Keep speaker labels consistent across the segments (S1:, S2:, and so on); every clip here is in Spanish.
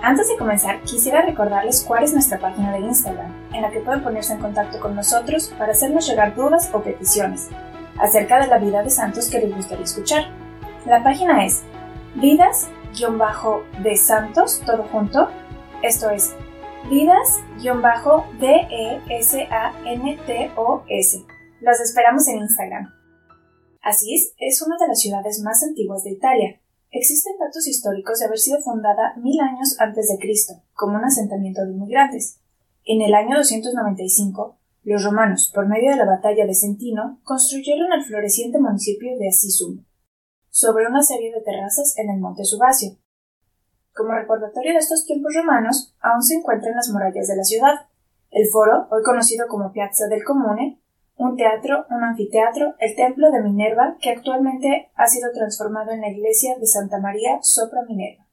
S1: Antes de comenzar, quisiera recordarles cuál es nuestra página de Instagram, en la que pueden ponerse en contacto con nosotros para hacernos llegar dudas o peticiones acerca de la vida de santos que les gustaría escuchar. La página es vidas-de santos, todo junto, esto es vidas-d-e-s-a-n-t-o-s. Los esperamos en Instagram. Asís es una de las ciudades más antiguas de Italia, Existen datos históricos de haber sido fundada mil años antes de Cristo, como un asentamiento de inmigrantes. En el año 295, los romanos, por medio de la batalla de Centino, construyeron el floreciente municipio de Asisum, sobre una serie de terrazas en el monte Subasio. Como recordatorio de estos tiempos romanos, aún se encuentran las murallas de la ciudad. El foro, hoy conocido como Piazza del Comune, un teatro, un anfiteatro, el templo de Minerva, que actualmente ha sido transformado en la iglesia de Santa María sopra Minerva.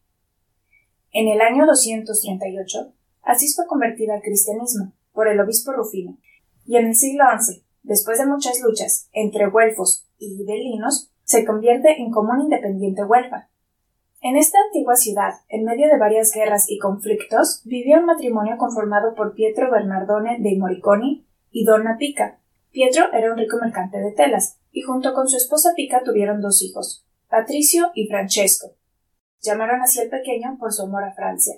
S1: En el año 238, Asís fue convertida al cristianismo por el obispo Rufino, y en el siglo XI, después de muchas luchas entre güelfos y ibelinos, se convierte en común independiente huelfa. En esta antigua ciudad, en medio de varias guerras y conflictos, vivía un matrimonio conformado por Pietro Bernardone de Moriconi y Donna Pica, Pietro era un rico mercante de telas, y junto con su esposa Pica tuvieron dos hijos, Patricio y Francesco. Llamaron así al pequeño por su amor a Francia.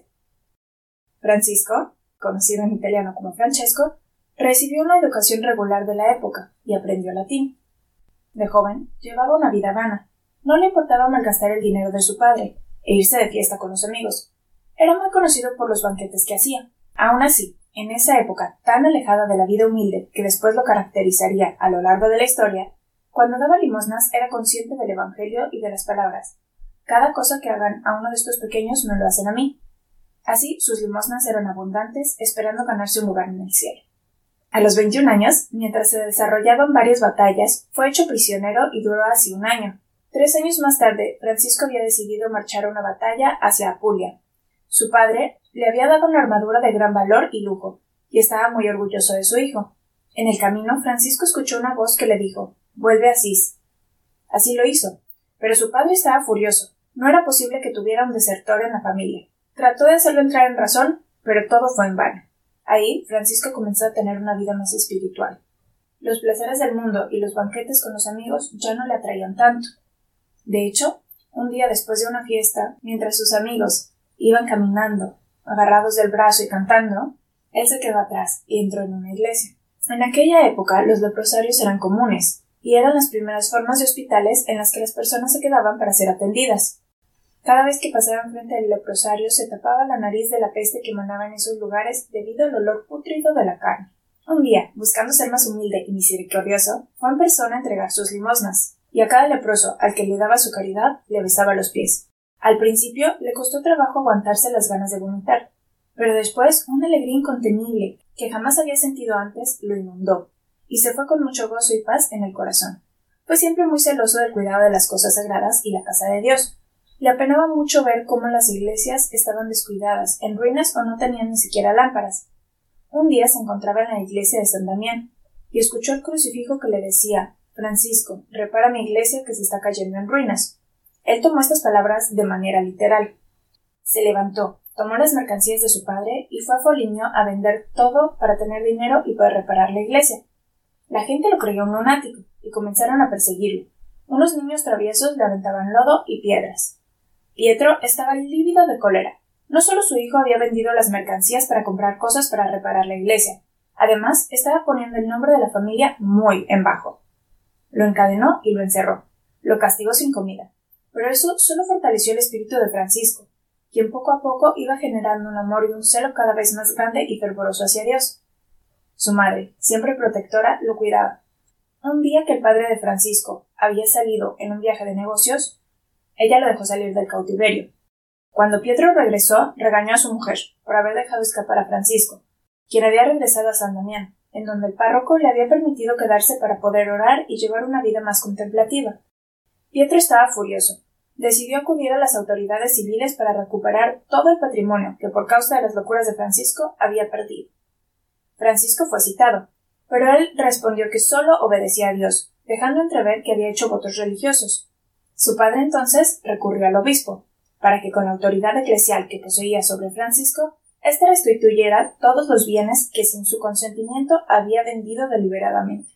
S1: Francisco, conocido en italiano como Francesco, recibió una educación regular de la época y aprendió latín. De joven, llevaba una vida vana. No le importaba malgastar el dinero de su padre e irse de fiesta con los amigos. Era muy conocido por los banquetes que hacía. Aun así, en esa época tan alejada de la vida humilde que después lo caracterizaría a lo largo de la historia, cuando daba limosnas era consciente del Evangelio y de las palabras. Cada cosa que hagan a uno de estos pequeños me lo hacen a mí. Así sus limosnas eran abundantes, esperando ganarse un lugar en el cielo. A los 21 años, mientras se desarrollaban varias batallas, fue hecho prisionero y duró así un año. Tres años más tarde, Francisco había decidido marchar a una batalla hacia Apulia. Su padre le había dado una armadura de gran valor y lujo, y estaba muy orgulloso de su hijo. En el camino, Francisco escuchó una voz que le dijo Vuelve a Asís. Así lo hizo, pero su padre estaba furioso. No era posible que tuviera un desertor en la familia. Trató de hacerlo entrar en razón, pero todo fue en vano. Ahí, Francisco comenzó a tener una vida más espiritual. Los placeres del mundo y los banquetes con los amigos ya no le atraían tanto. De hecho, un día después de una fiesta, mientras sus amigos iban caminando agarrados del brazo y cantando, él se quedó atrás y entró en una iglesia. En aquella época los leprosarios eran comunes, y eran las primeras formas de hospitales en las que las personas se quedaban para ser atendidas. Cada vez que pasaban frente al leprosario se tapaba la nariz de la peste que emanaba en esos lugares debido al olor putrido de la carne. Un día, buscando ser más humilde y misericordioso, fue en persona a entregar sus limosnas, y a cada leproso al que le daba su caridad le besaba los pies. Al principio le costó trabajo aguantarse las ganas de vomitar, pero después una alegría incontenible que jamás había sentido antes lo inundó, y se fue con mucho gozo y paz en el corazón. Fue siempre muy celoso del cuidado de las cosas sagradas y la casa de Dios. Le apenaba mucho ver cómo las iglesias estaban descuidadas, en ruinas o no tenían ni siquiera lámparas. Un día se encontraba en la iglesia de San Damián y escuchó el crucifijo que le decía Francisco, repara mi iglesia que se está cayendo en ruinas. Él tomó estas palabras de manera literal. Se levantó, tomó las mercancías de su padre y fue a Foligno a vender todo para tener dinero y para reparar la iglesia. La gente lo creyó un lunático y comenzaron a perseguirlo. Unos niños traviesos le aventaban lodo y piedras. Pietro estaba lívido de cólera. No solo su hijo había vendido las mercancías para comprar cosas para reparar la iglesia, además estaba poniendo el nombre de la familia muy en bajo. Lo encadenó y lo encerró. Lo castigó sin comida pero eso solo fortaleció el espíritu de Francisco, quien poco a poco iba generando un amor y un celo cada vez más grande y fervoroso hacia Dios. Su madre, siempre protectora, lo cuidaba. Un día que el padre de Francisco había salido en un viaje de negocios, ella lo dejó salir del cautiverio. Cuando Pietro regresó, regañó a su mujer por haber dejado escapar a Francisco, quien había regresado a San Damián, en donde el párroco le había permitido quedarse para poder orar y llevar una vida más contemplativa. Pietro estaba furioso. Decidió acudir a las autoridades civiles para recuperar todo el patrimonio que por causa de las locuras de Francisco había perdido. Francisco fue citado, pero él respondió que solo obedecía a Dios, dejando entrever que había hecho votos religiosos. Su padre entonces recurrió al obispo, para que con la autoridad eclesial que poseía sobre Francisco éste restituyera todos los bienes que sin su consentimiento había vendido deliberadamente.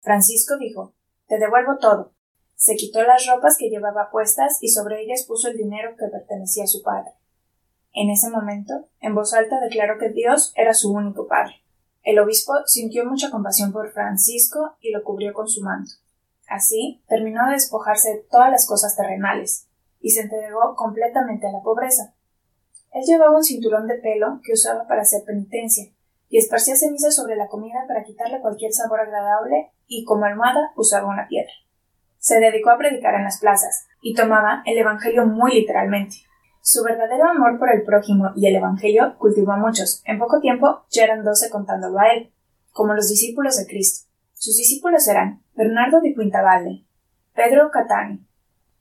S1: Francisco dijo Te devuelvo todo. Se quitó las ropas que llevaba puestas y sobre ellas puso el dinero que pertenecía a su padre. En ese momento, en voz alta declaró que Dios era su único padre. El obispo sintió mucha compasión por Francisco y lo cubrió con su manto. Así terminó de despojarse de todas las cosas terrenales y se entregó completamente a la pobreza, él llevaba un cinturón de pelo que usaba para hacer penitencia, y esparcía ceniza sobre la comida para quitarle cualquier sabor agradable, y como almohada usaba una piedra. Se dedicó a predicar en las plazas, y tomaba el Evangelio muy literalmente. Su verdadero amor por el prójimo y el Evangelio cultivó a muchos. En poco tiempo ya eran doce contándolo a él, como los discípulos de Cristo. Sus discípulos eran Bernardo de Quintavalle, Pedro Catani,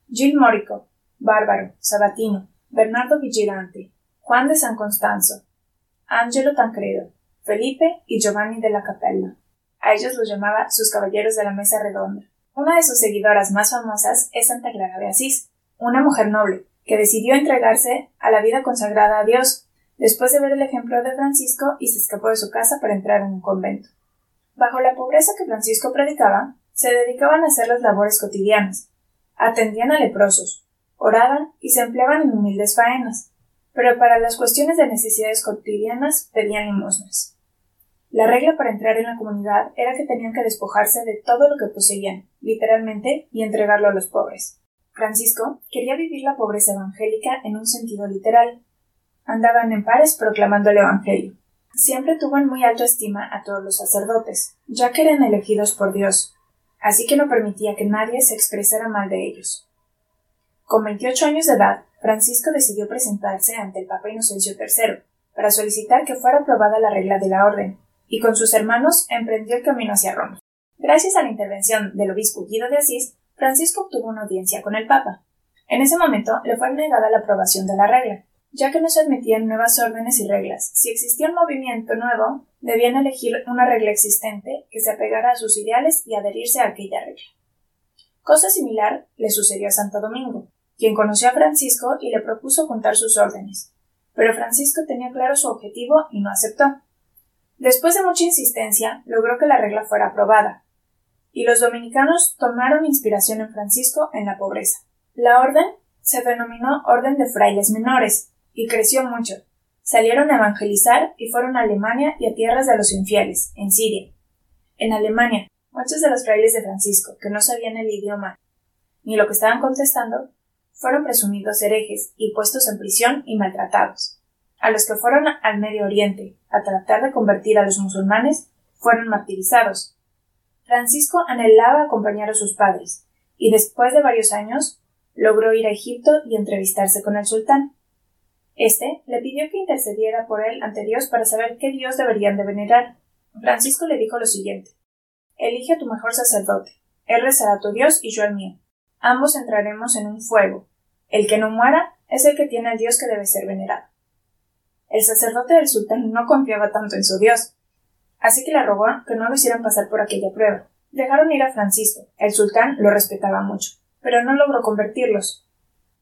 S1: Gil Morico, Bárbaro, Sabatino, Bernardo Vigilante, Juan de San Constanzo, Angelo Tancredo, Felipe y Giovanni de la Capella. A ellos los llamaba sus caballeros de la mesa redonda. Una de sus seguidoras más famosas es Santa Clara de Asís, una mujer noble, que decidió entregarse a la vida consagrada a Dios, después de ver el ejemplo de Francisco y se escapó de su casa para entrar en un convento. Bajo la pobreza que Francisco predicaba, se dedicaban a hacer las labores cotidianas. Atendían a leprosos, oraban y se empleaban en humildes faenas pero para las cuestiones de necesidades cotidianas pedían limosnas. La regla para entrar en la comunidad era que tenían que despojarse de todo lo que poseían, literalmente, y entregarlo a los pobres. Francisco quería vivir la pobreza evangélica en un sentido literal. Andaban en pares proclamando el Evangelio. Siempre tuvo en muy alta estima a todos los sacerdotes, ya que eran elegidos por Dios, así que no permitía que nadie se expresara mal de ellos. Con veintiocho años de edad, Francisco decidió presentarse ante el Papa Inocencio III para solicitar que fuera aprobada la regla de la orden, y con sus hermanos emprendió el camino hacia Roma. Gracias a la intervención del obispo Guido de Asís, Francisco obtuvo una audiencia con el Papa. En ese momento le fue negada la aprobación de la regla, ya que no se admitían nuevas órdenes y reglas. Si existía un movimiento nuevo, debían elegir una regla existente que se apegara a sus ideales y adherirse a aquella regla. Cosa similar le sucedió a Santo Domingo, quien conoció a Francisco y le propuso juntar sus órdenes. Pero Francisco tenía claro su objetivo y no aceptó. Después de mucha insistencia, logró que la regla fuera aprobada, y los dominicanos tomaron inspiración en Francisco en la pobreza. La orden se denominó Orden de Frailes Menores, y creció mucho. Salieron a evangelizar y fueron a Alemania y a tierras de los infieles, en Siria. En Alemania, muchos de los frailes de Francisco, que no sabían el idioma ni lo que estaban contestando, fueron presumidos herejes y puestos en prisión y maltratados. A los que fueron al Medio Oriente a tratar de convertir a los musulmanes fueron martirizados. Francisco anhelaba acompañar a sus padres, y después de varios años logró ir a Egipto y entrevistarse con el sultán. Este le pidió que intercediera por él ante Dios para saber qué Dios deberían de venerar. Francisco le dijo lo siguiente Elige a tu mejor sacerdote. Él rezará a tu Dios y yo al mío ambos entraremos en un fuego. El que no muera es el que tiene al Dios que debe ser venerado. El sacerdote del sultán no confiaba tanto en su Dios, así que le rogó que no lo hicieran pasar por aquella prueba. Dejaron ir a Francisco. El sultán lo respetaba mucho, pero no logró convertirlos.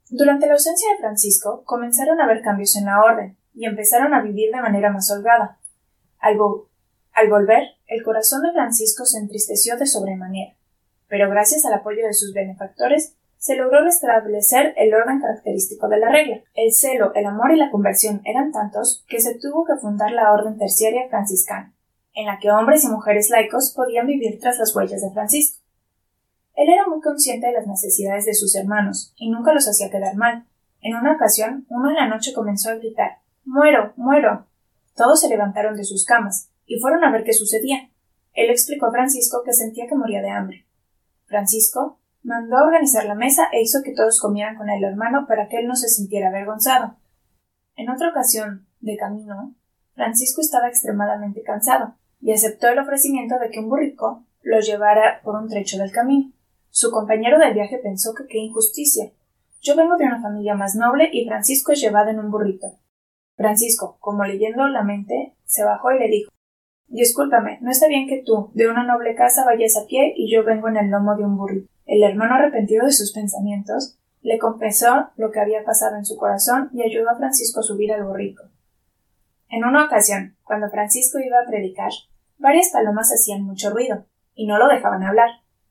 S1: Durante la ausencia de Francisco comenzaron a haber cambios en la orden, y empezaron a vivir de manera más holgada. Al, al volver, el corazón de Francisco se entristeció de sobremanera pero gracias al apoyo de sus benefactores se logró restablecer el orden característico de la regla. El celo, el amor y la conversión eran tantos que se tuvo que fundar la orden terciaria franciscana, en la que hombres y mujeres laicos podían vivir tras las huellas de Francisco. Él era muy consciente de las necesidades de sus hermanos y nunca los hacía quedar mal. En una ocasión, uno en la noche comenzó a gritar Muero, muero. Todos se levantaron de sus camas y fueron a ver qué sucedía. Él explicó a Francisco que sentía que moría de hambre. Francisco mandó organizar la mesa e hizo que todos comieran con el hermano para que él no se sintiera avergonzado. En otra ocasión, de camino, Francisco estaba extremadamente cansado y aceptó el ofrecimiento de que un burrico lo llevara por un trecho del camino. Su compañero del viaje pensó que qué injusticia. Yo vengo de una familia más noble y Francisco es llevado en un burrito. Francisco, como leyendo la mente, se bajó y le dijo Discúlpame, no está bien que tú, de una noble casa, vayas a pie y yo vengo en el lomo de un burrito. El hermano arrepentido de sus pensamientos le confesó lo que había pasado en su corazón y ayudó a Francisco a subir al burrito. En una ocasión, cuando Francisco iba a predicar, varias palomas hacían mucho ruido y no lo dejaban hablar.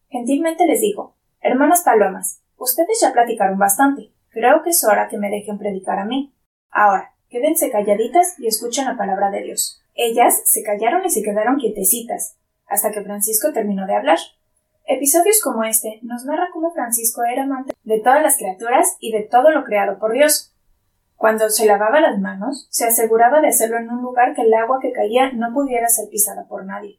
S1: Gentilmente les dijo Hermanas palomas, ustedes ya platicaron bastante. Creo que es hora que me dejen predicar a mí. Ahora, quédense calladitas y escuchen la palabra de Dios. Ellas se callaron y se quedaron quietecitas, hasta que Francisco terminó de hablar. Episodios como este nos narra cómo Francisco era amante de todas las criaturas y de todo lo creado por Dios. Cuando se lavaba las manos, se aseguraba de hacerlo en un lugar que el agua que caía no pudiera ser pisada por nadie.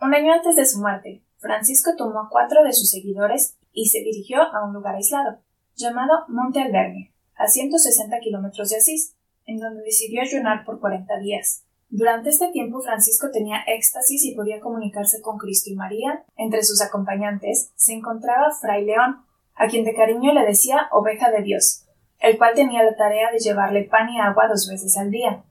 S1: Un año antes de su muerte, Francisco tomó a cuatro de sus seguidores y se dirigió a un lugar aislado, llamado Monte Albergue, a 160 kilómetros de Asís, en donde decidió ayunar por 40 días. Durante este tiempo Francisco tenía éxtasis y podía comunicarse con Cristo y María. Entre sus acompañantes se encontraba Fray León, a quien de cariño le decía oveja de Dios, el cual tenía la tarea de llevarle pan y agua dos veces al día.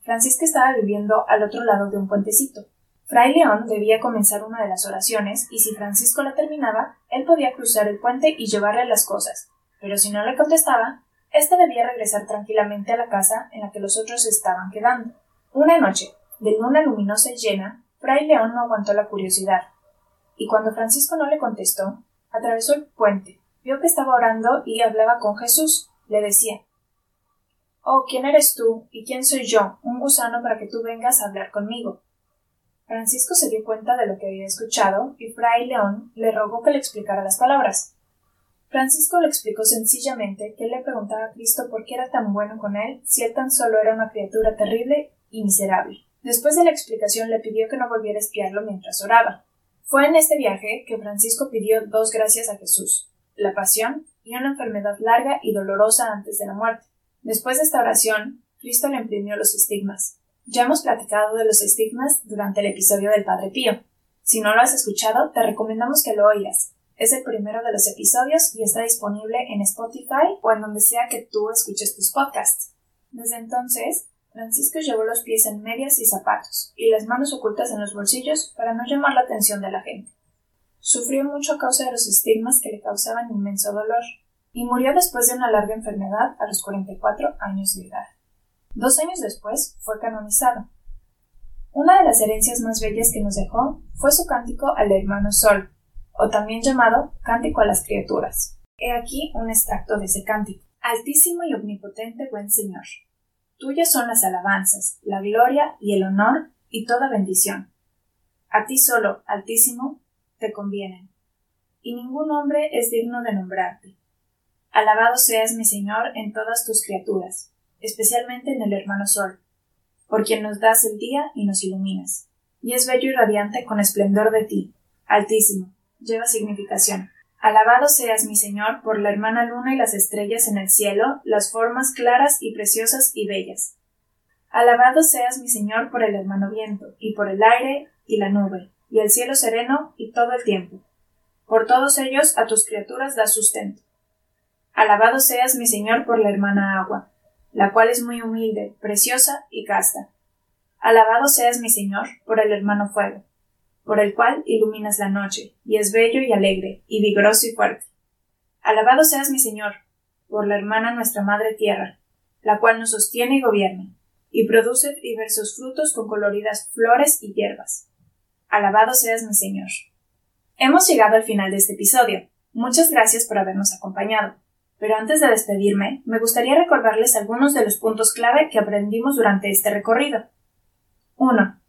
S1: Francisco estaba viviendo al otro lado de un puentecito. Fray León debía comenzar una de las oraciones y si Francisco la terminaba, él podía cruzar el puente y llevarle las cosas, pero si no le contestaba, éste debía regresar tranquilamente a la casa en la que los otros estaban quedando. Una noche, de luna luminosa y llena, Fray León no aguantó la curiosidad, y cuando Francisco no le contestó, atravesó el puente, vio que estaba orando y hablaba con Jesús. Le decía Oh, ¿quién eres tú? ¿Y quién soy yo? Un gusano para que tú vengas a hablar conmigo. Francisco se dio cuenta de lo que había escuchado y Fray León le rogó que le explicara las palabras. Francisco le explicó sencillamente que él le preguntaba a Cristo por qué era tan bueno con él si él tan solo era una criatura terrible y miserable. Después de la explicación le pidió que no volviera a espiarlo mientras oraba. Fue en este viaje que Francisco pidió dos gracias a Jesús, la pasión y una enfermedad larga y dolorosa antes de la muerte. Después de esta oración, Cristo le imprimió los estigmas. Ya hemos platicado de los estigmas durante el episodio del Padre Pío. Si no lo has escuchado, te recomendamos que lo oigas. Es el primero de los episodios y está disponible en Spotify o en donde sea que tú escuches tus podcasts. Desde entonces, Francisco llevó los pies en medias y zapatos, y las manos ocultas en los bolsillos para no llamar la atención de la gente. Sufrió mucho a causa de los estigmas que le causaban inmenso dolor, y murió después de una larga enfermedad a los 44 años de edad. Dos años después fue canonizado. Una de las herencias más bellas que nos dejó fue su cántico al hermano Sol, o también llamado Cántico a las criaturas. He aquí un extracto de ese cántico. Altísimo y omnipotente buen Señor, Tuyas son las alabanzas, la gloria y el honor y toda bendición. A ti solo, Altísimo, te convienen, y ningún hombre es digno de nombrarte. Alabado seas mi Señor en todas tus criaturas, especialmente en el hermano Sol, por quien nos das el día y nos iluminas, y es bello y radiante con esplendor de ti, Altísimo, lleva significación. Alabado seas mi Señor por la hermana luna y las estrellas en el cielo, las formas claras y preciosas y bellas. Alabado seas mi Señor por el hermano viento, y por el aire y la nube, y el cielo sereno y todo el tiempo. Por todos ellos a tus criaturas das sustento. Alabado seas mi Señor por la hermana agua, la cual es muy humilde, preciosa y casta. Alabado seas mi Señor por el hermano fuego, por el cual iluminas la noche, y es bello y alegre, y vigoroso y fuerte. Alabado seas mi Señor, por la hermana nuestra Madre Tierra, la cual nos sostiene y gobierna, y produce diversos frutos con coloridas flores y hierbas. Alabado seas mi Señor. Hemos llegado al final de este episodio. Muchas gracias por habernos acompañado. Pero antes de despedirme, me gustaría recordarles algunos de los puntos clave que aprendimos durante este recorrido. 1.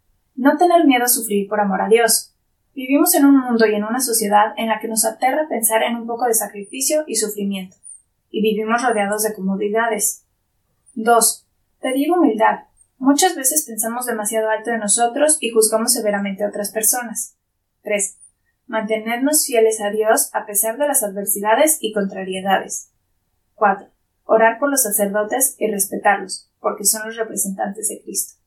S1: No tener miedo a sufrir por amor a Dios. Vivimos en un mundo y en una sociedad en la que nos aterra pensar en un poco de sacrificio y sufrimiento, y vivimos rodeados de comodidades. 2. Pedir humildad. Muchas veces pensamos demasiado alto de nosotros y juzgamos severamente a otras personas. 3. Mantenernos fieles a Dios a pesar de las adversidades y contrariedades. 4. Orar por los sacerdotes y respetarlos, porque son los representantes de Cristo.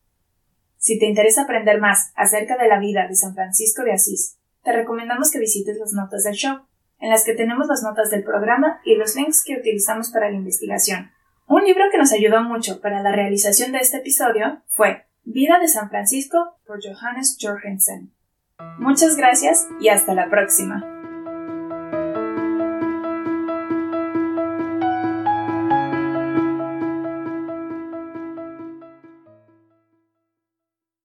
S1: Si te interesa aprender más acerca de la vida de San Francisco de Asís, te recomendamos que visites las notas del show, en las que tenemos las notas del programa y los links que utilizamos para la investigación. Un libro que nos ayudó mucho para la realización de este episodio fue Vida de San Francisco por Johannes Jorgensen. Muchas gracias y hasta la próxima.